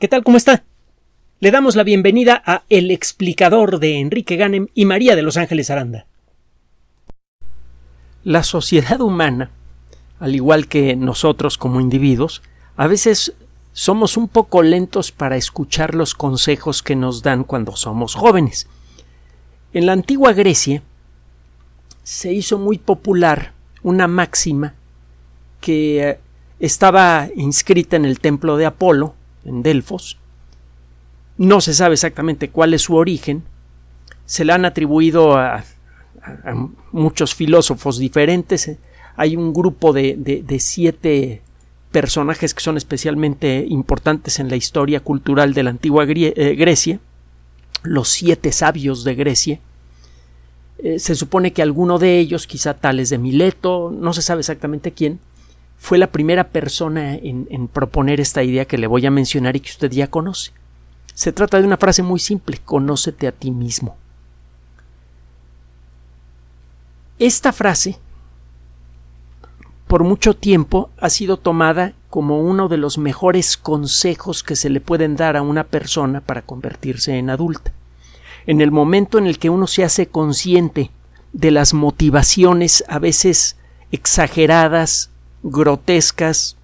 ¿Qué tal? ¿Cómo está? Le damos la bienvenida a El explicador de Enrique Ganem y María de Los Ángeles Aranda. La sociedad humana, al igual que nosotros como individuos, a veces somos un poco lentos para escuchar los consejos que nos dan cuando somos jóvenes. En la antigua Grecia se hizo muy popular una máxima que eh, estaba inscrita en el templo de Apolo, en Delfos. No se sabe exactamente cuál es su origen. Se le han atribuido a, muchos filósofos diferentes. Hay un grupo de, siete personajes que son especialmente importantes en la historia cultural de la antigua eh, Grecia, los siete sabios de Grecia. Eh, se supone que alguno de ellos, quizá Tales de Mileto, no se sabe exactamente quién, fue la primera persona en, proponer esta idea que le voy a mencionar y que usted ya conoce. Se trata de una frase muy simple, conócete a ti mismo. Esta frase por mucho tiempo ha sido tomada como uno de los mejores consejos que se le pueden dar a una persona para convertirse en adulta. En el momento en el que uno se hace consciente de las motivaciones a veces exageradas grotescas,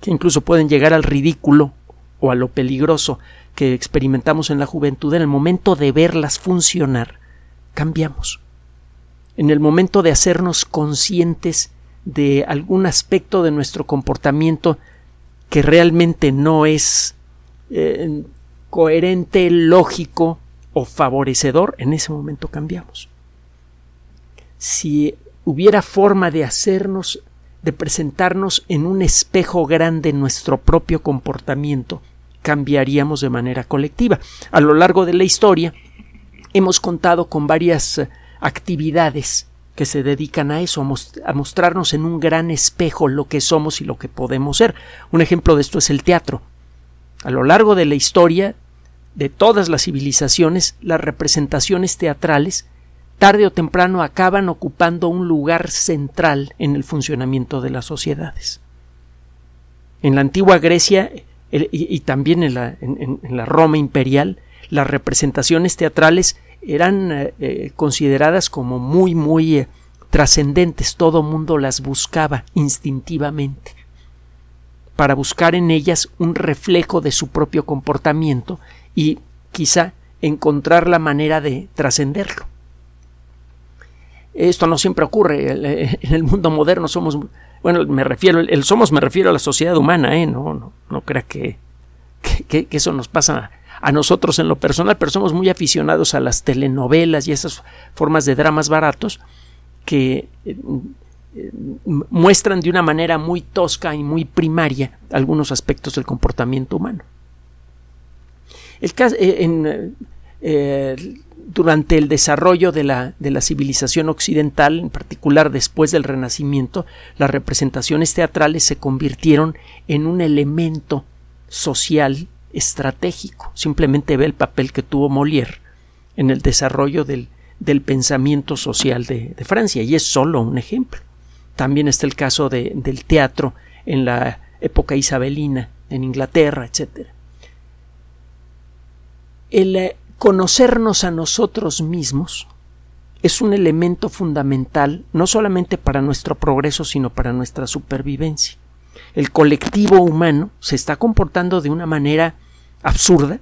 que incluso pueden llegar al ridículo o a lo peligroso que experimentamos en la juventud, en el momento de verlas funcionar, cambiamos. En el momento de hacernos conscientes de algún aspecto de nuestro comportamiento que realmente no es eh, coherente, lógico o favorecedor, en ese momento cambiamos. Si hubiera forma de hacernos de presentarnos en un espejo grande nuestro propio comportamiento, cambiaríamos de manera colectiva. A lo largo de la historia hemos contado con varias eh, actividades que se dedican a eso, a, mostrarnos en un gran espejo lo que somos y lo que podemos ser. Un ejemplo de esto es el teatro. A lo largo de la historia de todas las civilizaciones, las representaciones teatrales tarde o temprano acaban ocupando un lugar central en el funcionamiento de las sociedades. En la antigua Grecia y, también en la, Roma imperial, las representaciones teatrales eran eh, eh, consideradas como muy, muy eh, trascendentes. Todo mundo las buscaba instintivamente para buscar en ellas un reflejo de su propio comportamiento y quizá encontrar la manera de trascenderlo. Esto no siempre ocurre. Eh, en el mundo moderno somos, bueno, me refiero, el somos me refiero a la sociedad humana, ¿eh? No, no, no crea que, que, eso nos pasa a nosotros en lo personal, pero somos muy aficionados a las telenovelas y esas formas de dramas baratos que eh, muestran de una manera muy tosca y muy primaria algunos aspectos del comportamiento humano. El caso, eh, en, durante el desarrollo de la, de la, civilización occidental, en particular después del Renacimiento, las representaciones teatrales se convirtieron en un elemento social estratégico. Simplemente ve el papel que tuvo Molière en el desarrollo del, del pensamiento social de, de, Francia, y es solo un ejemplo. También está el caso de, del teatro en la época isabelina, en Inglaterra, etc. El, eh, conocernos a nosotros mismos es un elemento fundamental no solamente para nuestro progreso, sino para nuestra supervivencia. El colectivo humano se está comportando de una manera absurda.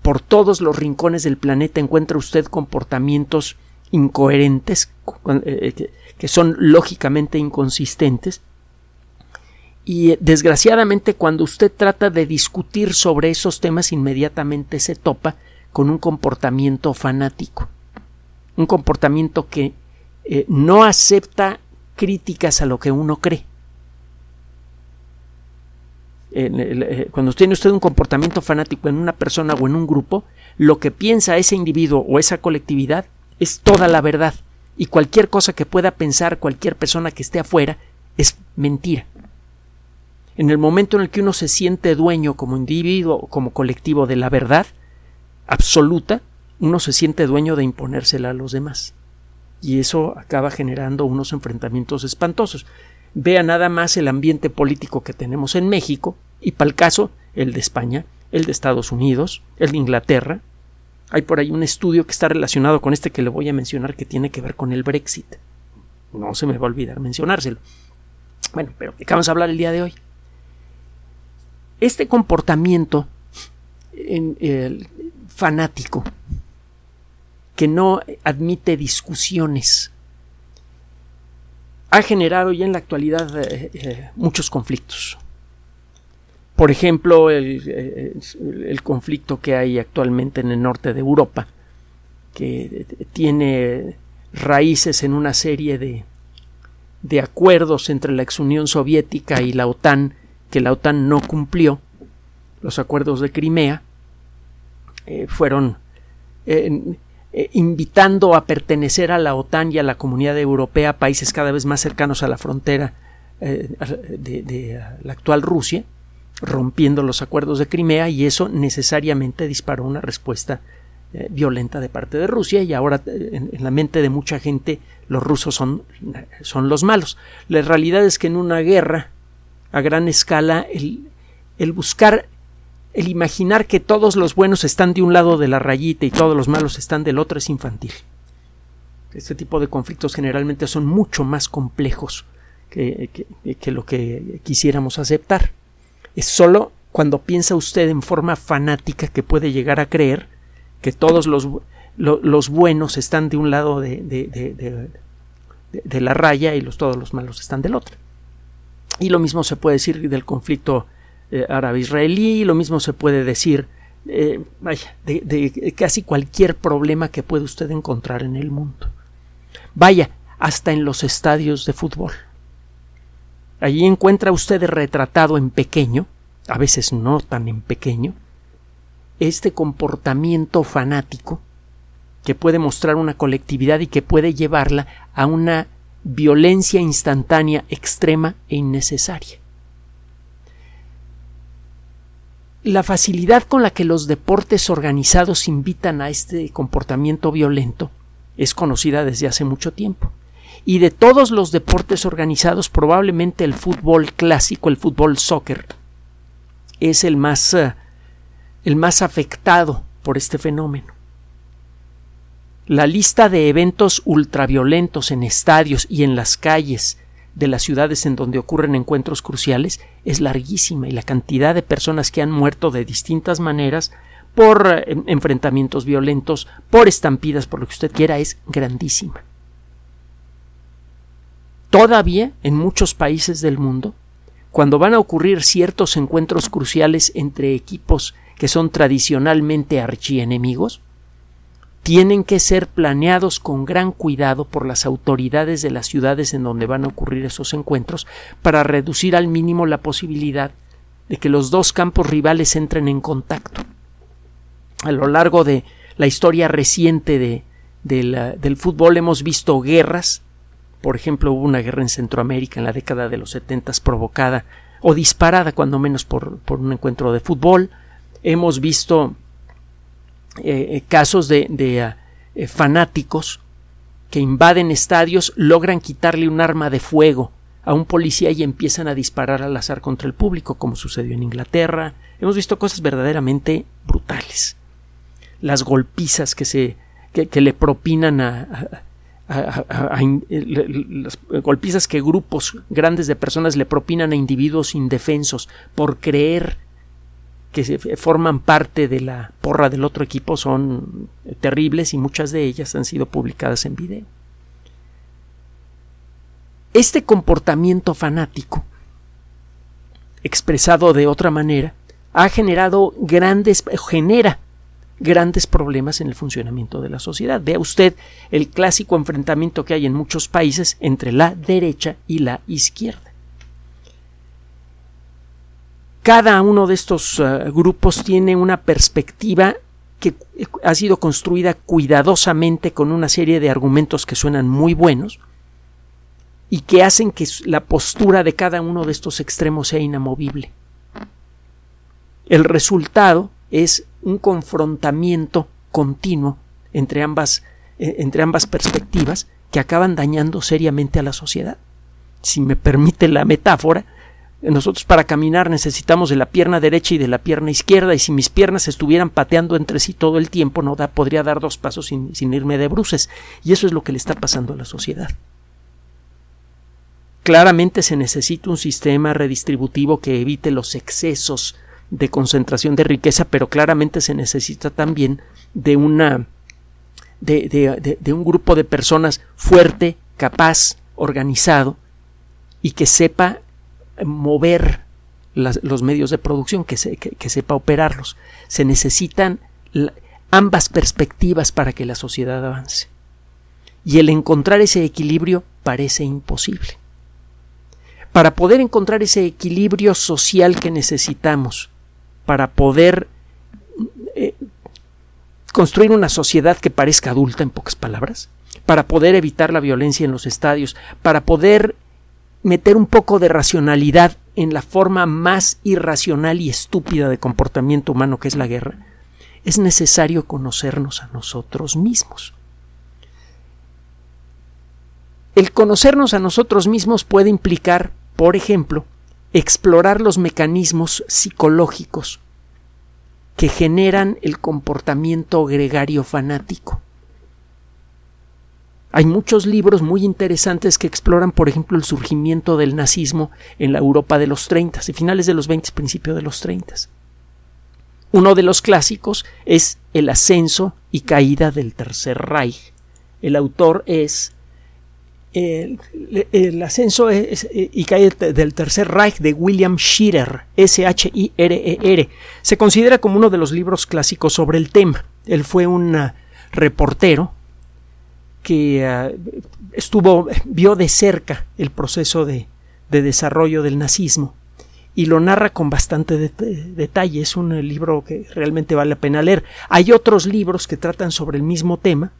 Por todos los rincones del planeta encuentra usted comportamientos incoherentes, eh, que son lógicamente inconsistentes, y eh, desgraciadamente cuando usted trata de discutir sobre esos temas inmediatamente se topa con un comportamiento fanático, un comportamiento que eh, no acepta críticas a lo que uno cree. Eh, cuando tiene usted un comportamiento fanático en una persona o en un grupo, lo que piensa ese individuo o esa colectividad es toda la verdad y cualquier cosa que pueda pensar cualquier persona que esté afuera es mentira. En el momento en el que uno se siente dueño como individuo o como colectivo de la verdad, absoluta, uno se siente dueño de imponérsela a los demás. Y eso acaba generando unos enfrentamientos espantosos. Vea nada más el ambiente político que tenemos en México y para el caso el de España, el de Estados Unidos, el de Inglaterra. Hay por ahí un estudio que está relacionado con este que le voy a mencionar que tiene que ver con el Brexit. No se me va a olvidar mencionárselo. Bueno, pero ¿de qué vamos a hablar el día de hoy? Este comportamiento fanático que no admite discusiones ha generado ya en la actualidad eh, eh, muchos conflictos. Por ejemplo, eh, el, conflicto que hay actualmente en el norte de Europa, que tiene raíces en una serie de, de acuerdos entre la ex Unión Soviética y la OTAN, que la OTAN no cumplió, los acuerdos de Crimea, fueron eh, invitando a pertenecer a la OTAN y a la comunidad europea países cada vez más cercanos a la frontera eh, de, la actual Rusia, rompiendo los acuerdos de Crimea y eso necesariamente disparó una respuesta eh, violenta de parte de Rusia y ahora en, la mente de mucha gente los rusos son, son los malos. La realidad es que en una guerra a gran escala el, el buscar el imaginar que todos los buenos están de un lado de la rayita y todos los malos están del otro es infantil. Este tipo de conflictos generalmente son mucho más complejos que, lo que quisiéramos aceptar. Es solo cuando piensa usted en forma fanática que puede llegar a creer que todos los, los buenos están de un lado de, de, de, la raya y los, todos los malos están del otro. Y lo mismo se puede decir del conflicto eh, árabe-israelí, lo mismo se puede decir eh, de, casi cualquier problema que puede usted encontrar en el mundo. Vaya, hasta en los estadios de fútbol. Allí encuentra usted retratado en pequeño, a veces no tan en pequeño, este comportamiento fanático que puede mostrar una colectividad y que puede llevarla a una violencia instantánea extrema e innecesaria. La facilidad con la que los deportes organizados invitan a este comportamiento violento es conocida desde hace mucho tiempo. Y de todos los deportes organizados, probablemente el fútbol clásico, el fútbol soccer, es el más, eh, el más afectado por este fenómeno. La lista de eventos ultraviolentos en estadios y en las calles de las ciudades en donde ocurren encuentros cruciales es larguísima y la cantidad de personas que han muerto de distintas maneras por eh, enfrentamientos violentos, por estampidas, por lo que usted quiera, es grandísima. Todavía en muchos países del mundo, cuando van a ocurrir ciertos encuentros cruciales entre equipos que son tradicionalmente archienemigos, tienen que ser planeados con gran cuidado por las autoridades de las ciudades en donde van a ocurrir esos encuentros para reducir al mínimo la posibilidad de que los dos campos rivales entren en contacto. A lo largo de la historia reciente de, del fútbol hemos visto guerras. Por ejemplo, hubo una guerra en Centroamérica en la década de los setentas provocada o disparada cuando menos por, por un encuentro de fútbol. Hemos visto eh, casos de, ah, eh, fanáticos que invaden estadios, logran quitarle un arma de fuego a un policía y empiezan a disparar al azar contra el público, como sucedió en Inglaterra. Hemos visto cosas verdaderamente brutales. Las golpizas que se que, le propinan a, las golpizas que grupos grandes de personas le propinan a individuos indefensos por creer que forman parte de la porra del otro equipo son terribles y muchas de ellas han sido publicadas en video. Este comportamiento fanático, expresado de otra manera, ha generado grandes, genera grandes problemas en el funcionamiento de la sociedad. Vea usted el clásico enfrentamiento que hay en muchos países entre la derecha y la izquierda. Cada uno de estos eh, grupos tiene una perspectiva que ha sido construida cuidadosamente con una serie de argumentos que suenan muy buenos y que hacen que la postura de cada uno de estos extremos sea inamovible. El resultado es un confrontamiento continuo entre ambas, eh, entre ambas perspectivas que acaban dañando seriamente a la sociedad. Si me permite la metáfora, nosotros para caminar necesitamos de la pierna derecha y de la pierna izquierda y si mis piernas estuvieran pateando entre sí todo el tiempo no podría dar dos pasos sin, sin irme de bruces y eso es lo que le está pasando a la sociedad. Claramente se necesita un sistema redistributivo que evite los excesos de concentración de riqueza, pero claramente se necesita también de una de, de, de, un grupo de personas fuerte, capaz, organizado y que sepa mover los medios de producción, que, que, sepa operarlos. Se necesitan ambas perspectivas para que la sociedad avance. Y el encontrar ese equilibrio parece imposible. Para poder encontrar ese equilibrio social que necesitamos, para poder eh, construir una sociedad que parezca adulta, en pocas palabras, para poder evitar la violencia en los estadios, para poder meter un poco de racionalidad en la forma más irracional y estúpida de comportamiento humano que es la guerra, es necesario conocernos a nosotros mismos. El conocernos a nosotros mismos puede implicar, por ejemplo, explorar los mecanismos psicológicos que generan el comportamiento gregario fanático. Hay muchos libros muy interesantes que exploran, por ejemplo, el surgimiento del nazismo en la Europa de los 30 y finales de los 20, principios de los 30. Uno de los clásicos es El ascenso y caída del Tercer Reich. El autor es el, ascenso y caída del Tercer Reich de William Shirer, S-H-I-R-E-R. Se considera como uno de los libros clásicos sobre el tema. Él fue un reportero que eh, estuvo, vio de cerca el proceso de, desarrollo del nazismo y lo narra con bastante detalle. Es un libro que realmente vale la pena leer. Hay otros libros que tratan sobre el mismo tema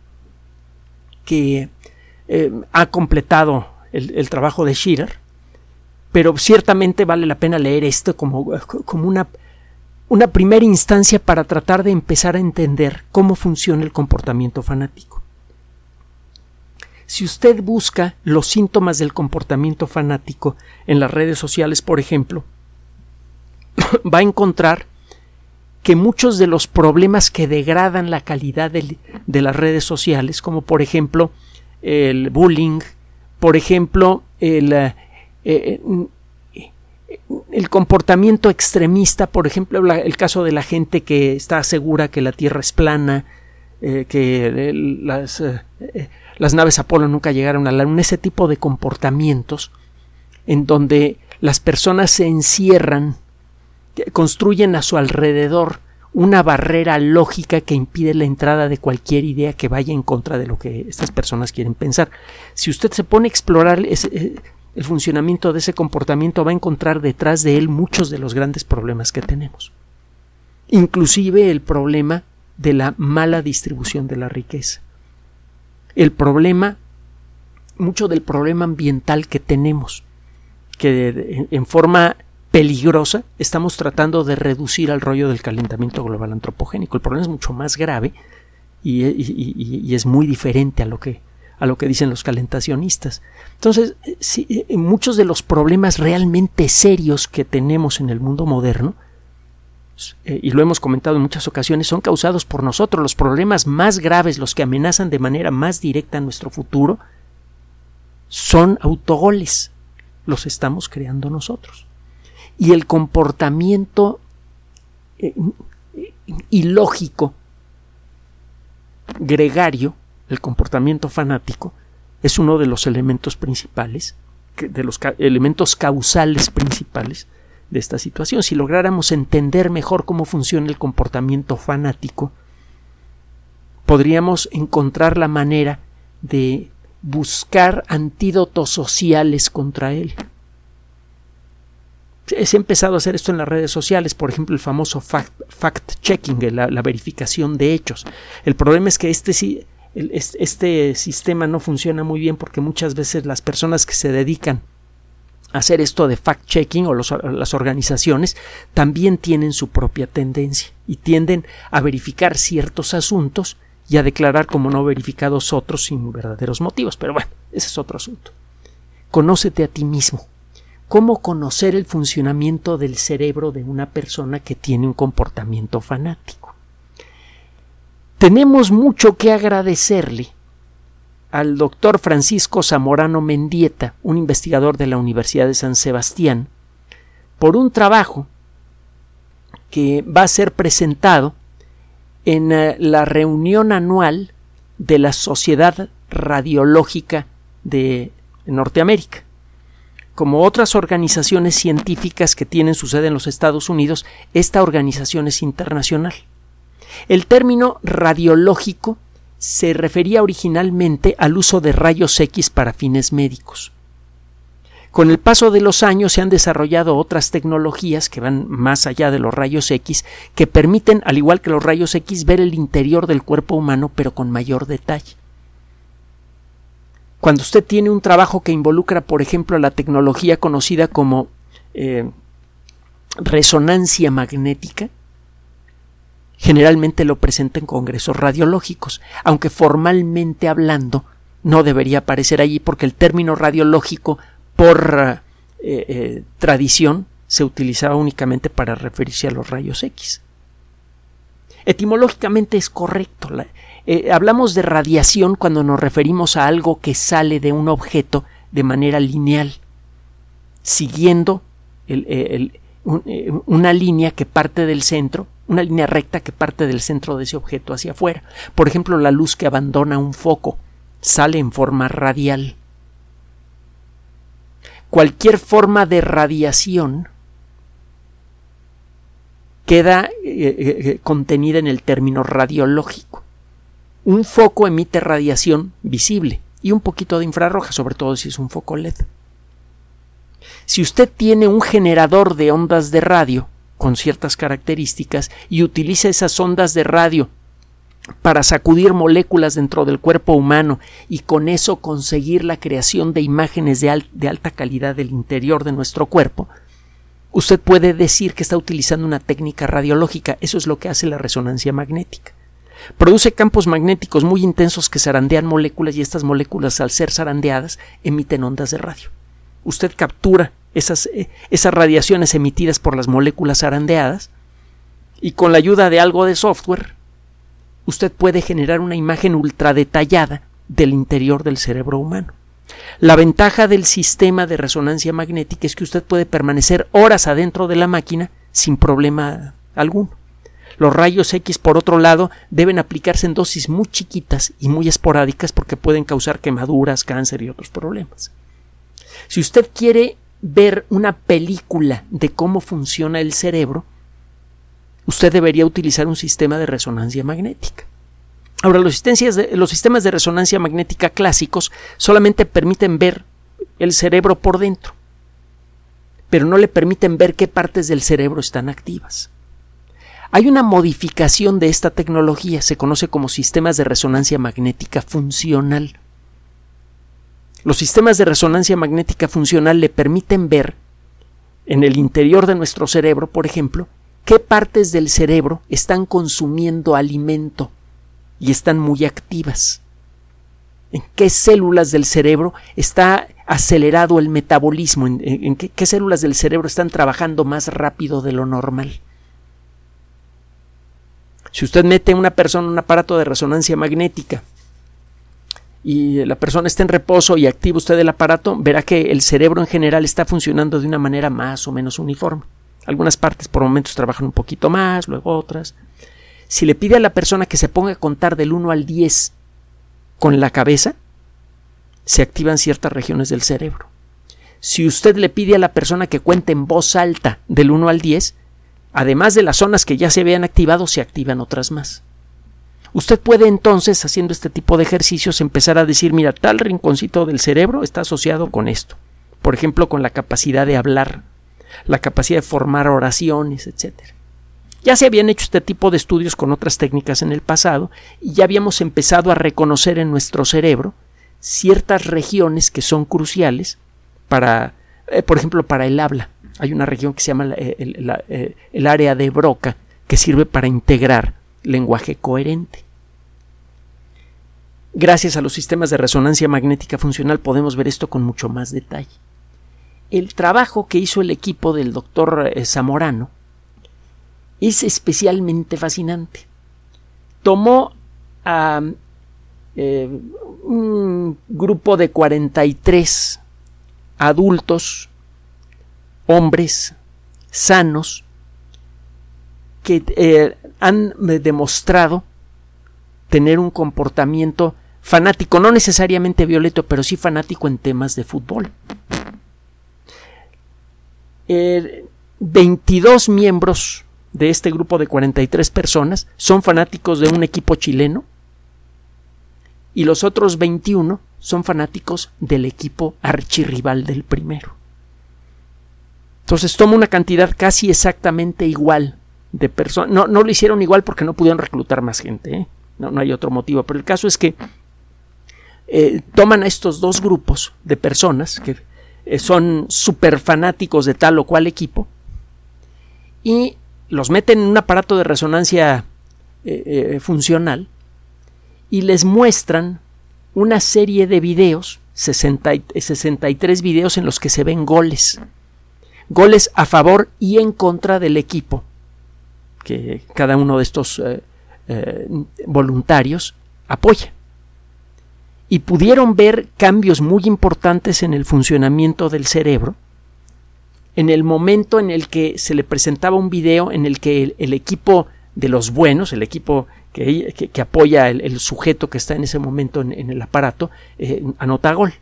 que eh, ha completado el, trabajo de Schiller, pero ciertamente vale la pena leer esto como, como una, una primera instancia para tratar de empezar a entender cómo funciona el comportamiento fanático. Si usted busca los síntomas del comportamiento fanático en las redes sociales, por ejemplo, va a encontrar que muchos de los problemas que degradan la calidad de, las redes sociales, como por ejemplo el bullying, por ejemplo el, eh, eh, el comportamiento extremista, por ejemplo el caso de la gente que está segura que la Tierra es plana, eh, que las las naves Apolo nunca llegaron a la Luna, ese tipo de comportamientos en donde las personas se encierran, construyen a su alrededor una barrera lógica que impide la entrada de cualquier idea que vaya en contra de lo que estas personas quieren pensar. Si usted se pone a explorar eh, el funcionamiento de ese comportamiento, va a encontrar detrás de él muchos de los grandes problemas que tenemos. Inclusive el problema de la mala distribución de la riqueza el problema, mucho del problema ambiental que tenemos, que en forma peligrosa estamos tratando de reducir al rollo del calentamiento global antropogénico. El problema es mucho más grave y, es muy diferente a lo que a lo que dicen los calentacionistas. Entonces, muchos de los problemas realmente serios que tenemos en el mundo moderno eh, y lo hemos comentado en muchas ocasiones, son causados por nosotros. Los problemas más graves, los que amenazan de manera más directa nuestro futuro, son autogoles. Los estamos creando nosotros. Y el comportamiento eh, ilógico, gregario, el comportamiento fanático, es uno de los elementos principales, de los elementos causales principales de esta situación. Si lográramos entender mejor cómo funciona el comportamiento fanático, podríamos encontrar la manera de buscar antídotos sociales contra él. Ha empezado a hacer esto en las redes sociales, por ejemplo, el famoso fact-checking, la, verificación de hechos. El problema es que este, este sistema no funciona muy bien porque muchas veces las personas que se dedican hacer esto de fact-checking o las organizaciones también tienen su propia tendencia y tienden a verificar ciertos asuntos y a declarar como no verificados otros sin verdaderos motivos. Pero bueno, ese es otro asunto. Conócete a ti mismo. cómo conocer el funcionamiento del cerebro de una persona que tiene un comportamiento fanático. Tenemos mucho que agradecerle al doctor Francisco Zamorano Mendieta, un investigador de la Universidad de San Sebastián, por un trabajo que va a ser presentado en eh, la reunión anual de la Sociedad Radiológica de Norteamérica. Como otras organizaciones científicas que tienen su sede en los Estados Unidos, esta organización es internacional. El término radiológico se refería originalmente al uso de rayos X para fines médicos. Con el paso de los años se han desarrollado otras tecnologías que van más allá de los rayos X, que permiten, al igual que los rayos X, ver el interior del cuerpo humano, pero con mayor detalle. Cuando usted tiene un trabajo que involucra, por ejemplo, la tecnología conocida como eh, resonancia magnética, generalmente lo presenta en congresos radiológicos, aunque formalmente hablando no debería aparecer allí porque el término radiológico por eh, eh, tradición se utilizaba únicamente para referirse a los rayos X. Etimológicamente es correcto. Eh, hablamos de radiación cuando nos referimos a algo que sale de un objeto de manera lineal, siguiendo una línea que parte del centro, una línea recta que parte del centro de ese objeto hacia afuera. Por ejemplo, la luz que abandona un foco sale en forma radial. Cualquier forma de radiación queda eh, eh, eh, contenida en el término radiológico. Un foco emite radiación visible y un poquito de infrarroja, sobre todo si es un foco LED. Si usted tiene un generador de ondas de radio con ciertas características y utiliza esas ondas de radio para sacudir moléculas dentro del cuerpo humano y con eso conseguir la creación de imágenes de, alta calidad del interior de nuestro cuerpo, usted puede decir que está utilizando una técnica radiológica. Eso es lo que hace la resonancia magnética. Produce campos magnéticos muy intensos que zarandean moléculas y estas moléculas al ser zarandeadas emiten ondas de radio. Usted captura esas, eh, esas radiaciones emitidas por las moléculas zarandeadas y con la ayuda de algo de software usted puede generar una imagen ultra detallada del interior del cerebro humano. La ventaja del sistema de resonancia magnética es que usted puede permanecer horas adentro de la máquina sin problema alguno. Los rayos X, por otro lado, deben aplicarse en dosis muy chiquitas y muy esporádicas porque pueden causar quemaduras, cáncer y otros problemas. Si usted quiere ver una película de cómo funciona el cerebro, usted debería utilizar un sistema de resonancia magnética. Ahora, los, sistemas de resonancia magnética clásicos solamente permiten ver el cerebro por dentro, pero no le permiten ver qué partes del cerebro están activas. Hay una modificación de esta tecnología, se conoce como sistemas de resonancia magnética funcional. Los sistemas de resonancia magnética funcional le permiten ver en el interior de nuestro cerebro, por ejemplo, qué partes del cerebro están consumiendo alimento y están muy activas. ¿En qué células del cerebro está acelerado el metabolismo? ¿En, qué, qué células del cerebro están trabajando más rápido de lo normal? Si usted mete a una persona en un aparato de resonancia magnética y la persona está en reposo y activa usted el aparato, verá que el cerebro en general está funcionando de una manera más o menos uniforme. Algunas partes por momentos trabajan un poquito más, luego otras si le pide a la persona que se ponga a contar del 1 al 10 con la cabeza, se activan ciertas regiones del cerebro. Si usted le pide a la persona que cuente en voz alta del 1 al 10, además de las zonas que ya se habían activado, se activan otras más. Usted puede entonces, haciendo este tipo de ejercicios, empezar a decir, mira, tal rinconcito del cerebro está asociado con esto. Por ejemplo, con la capacidad de hablar, la capacidad de formar oraciones, etcétera. Ya se habían hecho este tipo de estudios con otras técnicas en el pasado y ya habíamos empezado a reconocer en nuestro cerebro ciertas regiones que son cruciales para, eh, por ejemplo, para el habla. Hay una región que se llama eh, eh, el, área de Broca que sirve para integrar lenguaje coherente. Gracias a los sistemas de resonancia magnética funcional podemos ver esto con mucho más detalle. el trabajo que hizo el equipo del doctor eh, Zamorano es especialmente fascinante. Tomó a eh, un grupo de 43 adultos, hombres, sanos, que eh, han demostrado tener un comportamiento fanático, no necesariamente violento, pero sí fanático en temas de fútbol. 22 miembros de este grupo de 43 personas son fanáticos de un equipo chileno y los otros 21 son fanáticos del equipo archirrival del primero. Entonces toma una cantidad casi exactamente igual de personas. No, no, lo hicieron igual porque no pudieron reclutar más gente. ¿eh? No, no hay otro motivo. Pero el caso es que eh, toman a estos dos grupos de personas que eh, son súper fanáticos de tal o cual equipo y los meten en un aparato de resonancia funcional y les muestran una serie de videos, 63 videos en los que se ven goles, goles a favor y en contra del equipo que cada uno de estos voluntarios apoya y pudieron ver cambios muy importantes en el funcionamiento del cerebro en el momento en el que se le presentaba un video en el que el, equipo de los buenos, el equipo que, que, apoya el, sujeto que está en ese momento en, el aparato, eh, anota gol.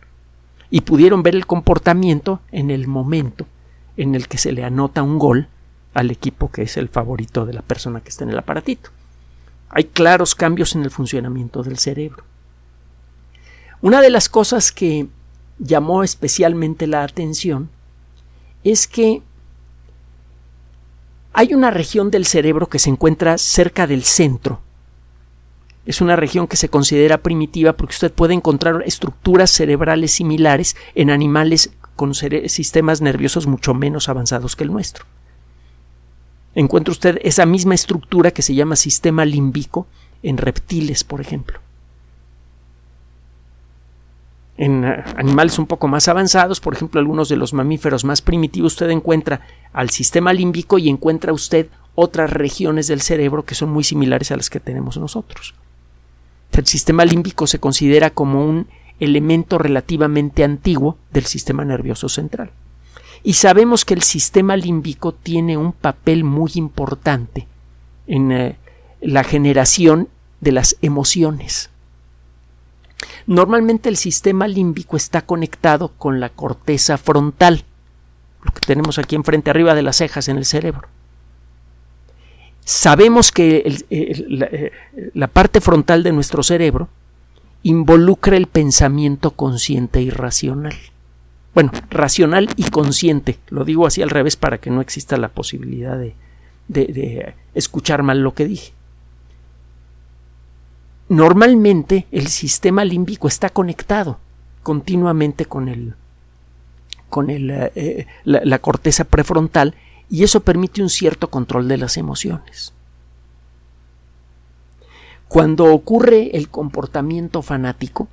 Y pudieron ver el comportamiento en el momento en el que se le anota un gol al equipo que es el favorito de la persona que está en el aparatito. Hay claros cambios en el funcionamiento del cerebro. Una de las cosas que llamó especialmente la atención es que hay una región del cerebro que se encuentra cerca del centro. Es una región que se considera primitiva porque usted puede encontrar estructuras cerebrales similares en animales con sistemas nerviosos mucho menos avanzados que el nuestro. Encuentra usted esa misma estructura que se llama sistema límbico en reptiles, por ejemplo en eh, animales un poco más avanzados, por ejemplo, algunos de los mamíferos más primitivos, usted encuentra al sistema límbico y encuentra usted otras regiones del cerebro que son muy similares a las que tenemos nosotros. El sistema límbico se considera como un elemento relativamente antiguo del sistema nervioso central. Y sabemos que el sistema límbico tiene un papel muy importante en eh, la generación de las emociones. Normalmente el sistema límbico está conectado con la corteza frontal, lo que tenemos aquí enfrente arriba de las cejas en el cerebro. Sabemos que eh, la, parte frontal de nuestro cerebro involucra el pensamiento consciente y racional. Bueno, racional y consciente. Lo digo así al revés para que no exista la posibilidad de escuchar mal lo que dije normalmente el sistema límbico está conectado continuamente con el con el, eh, eh, la, corteza prefrontal y eso permite un cierto control de las emociones. Cuando ocurre el comportamiento fanático,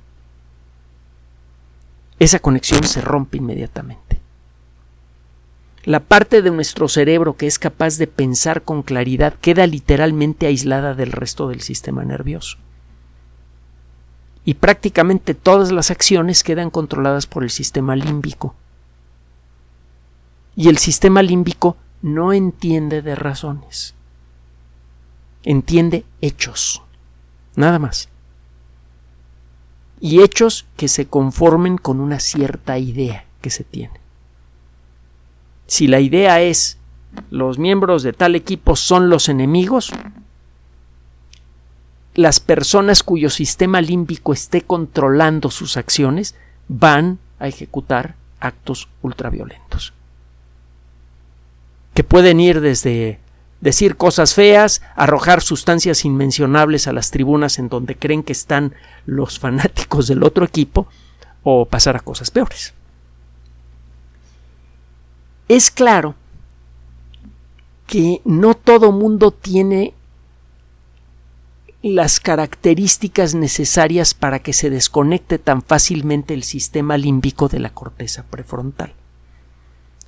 esa conexión se rompe inmediatamente. La parte de nuestro cerebro que es capaz de pensar con claridad queda literalmente aislada del resto del sistema nervioso y prácticamente todas las acciones quedan controladas por el sistema límbico. Y el sistema límbico no entiende de razones, entiende hechos, nada más. Y hechos que se conformen con una cierta idea que se tiene. Si la idea es los miembros de tal equipo son los enemigos, las personas cuyo sistema límbico esté controlando sus acciones van a ejecutar actos ultraviolentos. Que pueden ir desde decir cosas feas, arrojar sustancias inmencionables a las tribunas en donde creen que están los fanáticos del otro equipo, o pasar a cosas peores. Es claro que no todo mundo tiene las características necesarias para que se desconecte tan fácilmente el sistema límbico de la corteza prefrontal.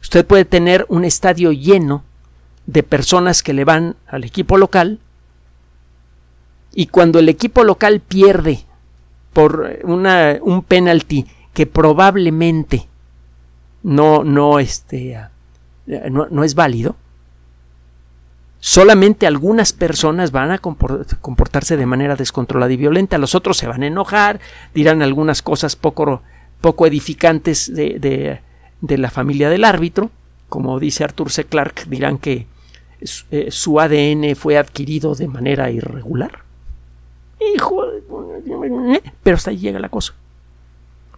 Usted puede tener un estadio lleno de personas que le van al equipo local y cuando el equipo local pierde por una, un penalti que probablemente no, no, este, no, no es válido, solamente algunas personas van a comportarse de manera descontrolada y violenta, los otros se van a enojar, dirán algunas cosas poco, poco edificantes de, de, la familia del árbitro, como dice Arthur C. Clarke, dirán que eh, su ADN fue adquirido de manera irregular. Hijo Pero hasta ahí llega la cosa.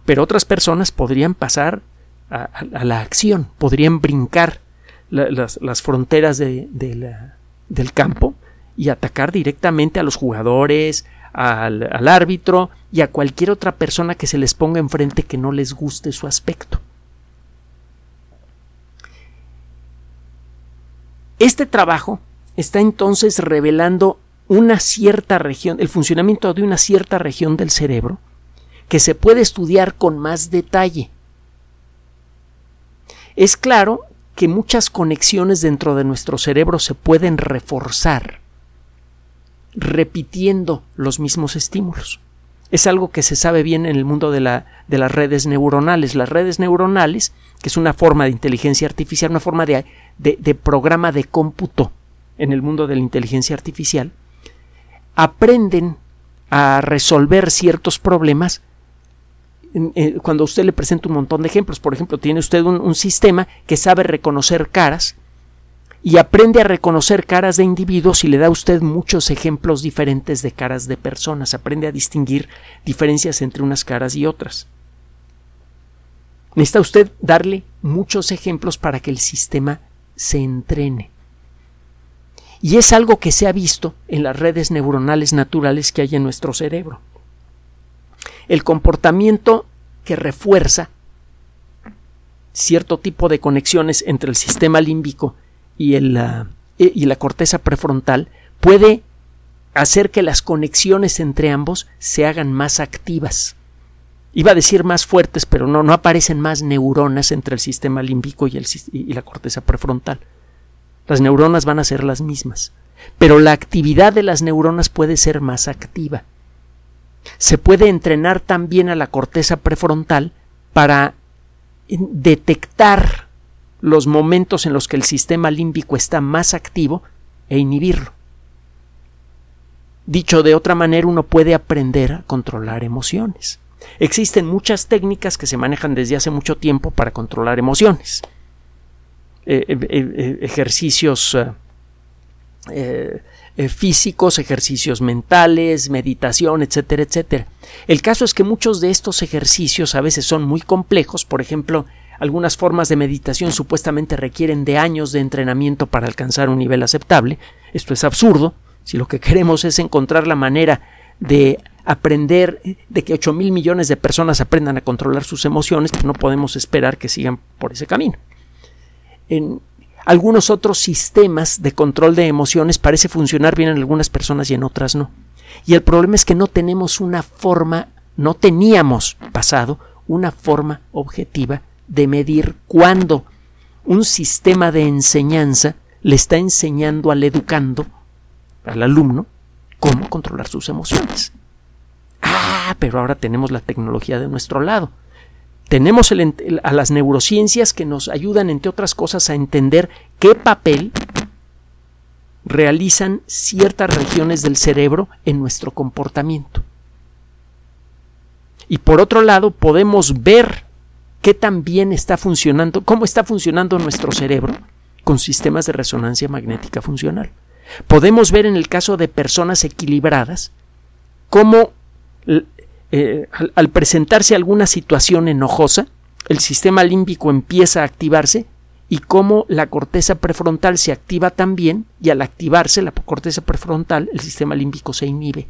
Pero otras personas podrían pasar a, la acción, podrían brincar las, fronteras de, del campo y atacar directamente a los jugadores, al, árbitro y a cualquier otra persona que se les ponga enfrente que no les guste su aspecto. Este trabajo está entonces revelando una cierta región, el funcionamiento de una cierta región del cerebro que se puede estudiar con más detalle. Es claro que muchas conexiones dentro de nuestro cerebro se pueden reforzar repitiendo los mismos estímulos. Es algo que se sabe bien en el mundo de, la, de las redes neuronales. Las redes neuronales, que es una forma de inteligencia artificial, una forma de, de programa de cómputo en el mundo de la inteligencia artificial, aprenden a resolver ciertos problemas eh, cuando usted le presenta un montón de ejemplos. Por ejemplo, tiene usted un, sistema que sabe reconocer caras y aprende a reconocer caras de individuos y le da a usted muchos ejemplos diferentes de caras de personas. Aprende a distinguir diferencias entre unas caras y otras. Necesita usted darle muchos ejemplos para que el sistema se entrene. Y es algo que se ha visto en las redes neuronales naturales que hay en nuestro cerebro el comportamiento que refuerza cierto tipo de conexiones entre el sistema límbico y, ah, y la corteza prefrontal puede hacer que las conexiones entre ambos se hagan más activas. Iba a decir más fuertes, pero no, no aparecen más neuronas entre el sistema límbico y, el, y la corteza prefrontal. Las neuronas van a ser las mismas, pero la actividad de las neuronas puede ser más activa se puede entrenar también a la corteza prefrontal para detectar los momentos en los que el sistema límbico está más activo e inhibirlo. Dicho de otra manera, uno puede aprender a controlar emociones. Existen muchas técnicas que se manejan desde hace mucho tiempo para controlar emociones. Eh, eh, eh, ejercicios físicos, ejercicios mentales, meditación, etcétera, etcétera. El caso es que muchos de estos ejercicios a veces son muy complejos, por ejemplo, algunas formas de meditación supuestamente requieren de años de entrenamiento para alcanzar un nivel aceptable. Esto es absurdo. Si lo que queremos es encontrar la manera de aprender, de que 8 mil millones de personas aprendan a controlar sus emociones, pues no podemos esperar que sigan por ese camino. En, algunos otros sistemas de control de emociones parece funcionar bien en algunas personas y en otras no. Y el problema es que no tenemos una forma, no teníamos pasado una forma objetiva de medir cuándo un sistema de enseñanza le está enseñando al educando, al alumno, cómo controlar sus emociones. Ah, pero ahora tenemos la tecnología de nuestro lado tenemos a las neurociencias que nos ayudan, entre otras cosas, a entender qué papel realizan ciertas regiones del cerebro en nuestro comportamiento. Y por otro lado, podemos ver qué también está funcionando, cómo está funcionando nuestro cerebro con sistemas de resonancia magnética funcional. Podemos ver en el caso de personas equilibradas cómo eh, al, presentarse alguna situación enojosa, el sistema límbico empieza a activarse y cómo la corteza prefrontal se activa también y al activarse la corteza prefrontal el sistema límbico se inhibe.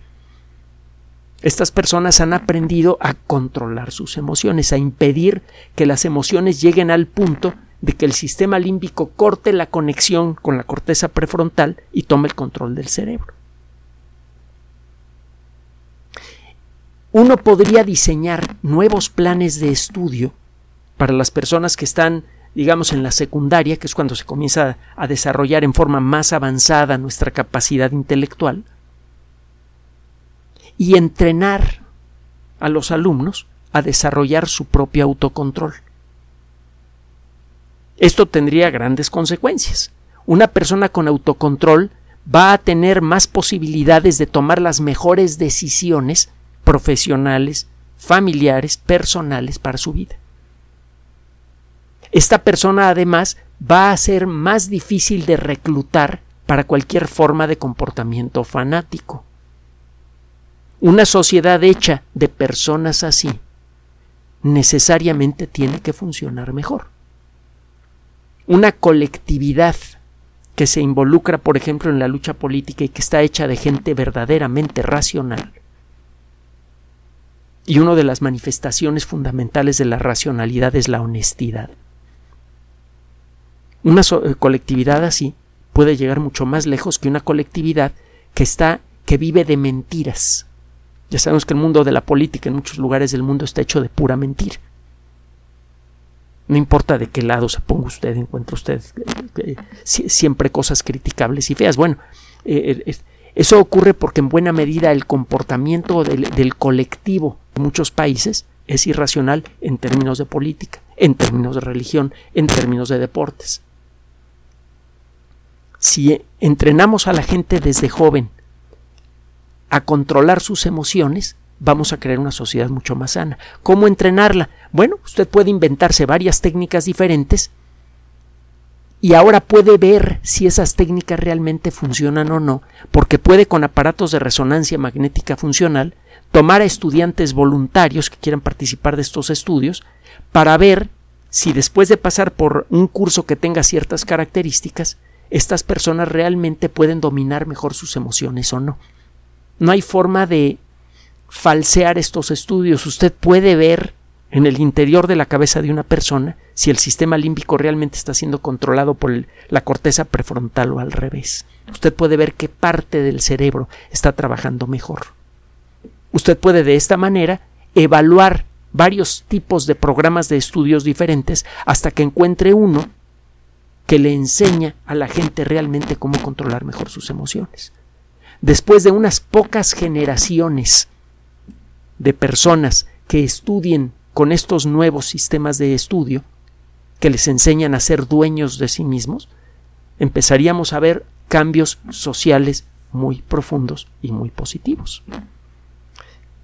Estas personas han aprendido a controlar sus emociones, a impedir que las emociones lleguen al punto de que el sistema límbico corte la conexión con la corteza prefrontal y tome el control del cerebro. uno podría diseñar nuevos planes de estudio para las personas que están digamos en la secundaria, que es cuando se comienza a desarrollar en forma más avanzada nuestra capacidad intelectual, y entrenar a los alumnos a desarrollar su propio autocontrol. Esto tendría grandes consecuencias. Una persona con autocontrol va a tener más posibilidades de tomar las mejores decisiones profesionales, familiares, personales para su vida. Esta persona además va a ser más difícil de reclutar para cualquier forma de comportamiento fanático. Una sociedad hecha de personas así necesariamente tiene que funcionar mejor. Una colectividad que se involucra, por ejemplo, en la lucha política y que está hecha de gente verdaderamente racional. Y una de las manifestaciones fundamentales de la racionalidad es la honestidad. Una eh, colectividad así puede llegar mucho más lejos que una colectividad que está que vive de mentiras. Ya sabemos que el mundo de la política en muchos lugares del mundo está hecho de pura mentira. No importa de qué lado se ponga usted, encuentra usted eh, eh, siempre cosas criticables y feas. Bueno, eh, eso ocurre porque en buena medida el comportamiento del, colectivo en muchos países es irracional en términos de política, en términos de religión, en términos de deportes. Si entrenamos a la gente desde joven a controlar sus emociones, vamos a crear una sociedad mucho más sana. ¿Cómo entrenarla? Bueno, usted puede inventarse varias técnicas diferentes y ahora puede ver si esas técnicas realmente funcionan o no, porque puede con aparatos de resonancia magnética funcional tomar a estudiantes voluntarios que quieran participar de estos estudios para ver si después de pasar por un curso que tenga ciertas características, estas personas realmente pueden dominar mejor sus emociones o no. No hay forma de falsear estos estudios. Usted puede ver en el interior de la cabeza de una persona si el sistema límbico realmente está siendo controlado por la corteza prefrontal o al revés. Usted puede ver qué parte del cerebro está trabajando mejor. Usted puede de esta manera evaluar varios tipos de programas de estudios diferentes hasta que encuentre uno que le enseña a la gente realmente cómo controlar mejor sus emociones. Después de unas pocas generaciones de personas que estudien con estos nuevos sistemas de estudio, que les enseñan a ser dueños de sí mismos, empezaríamos a ver cambios sociales muy profundos y muy positivos.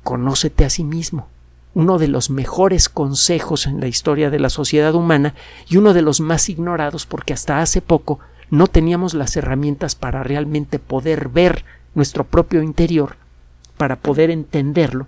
Conócete a sí mismo, uno de los mejores consejos en la historia de la sociedad humana y uno de los más ignorados porque hasta hace poco no teníamos las herramientas para realmente poder ver nuestro propio interior, para poder entenderlo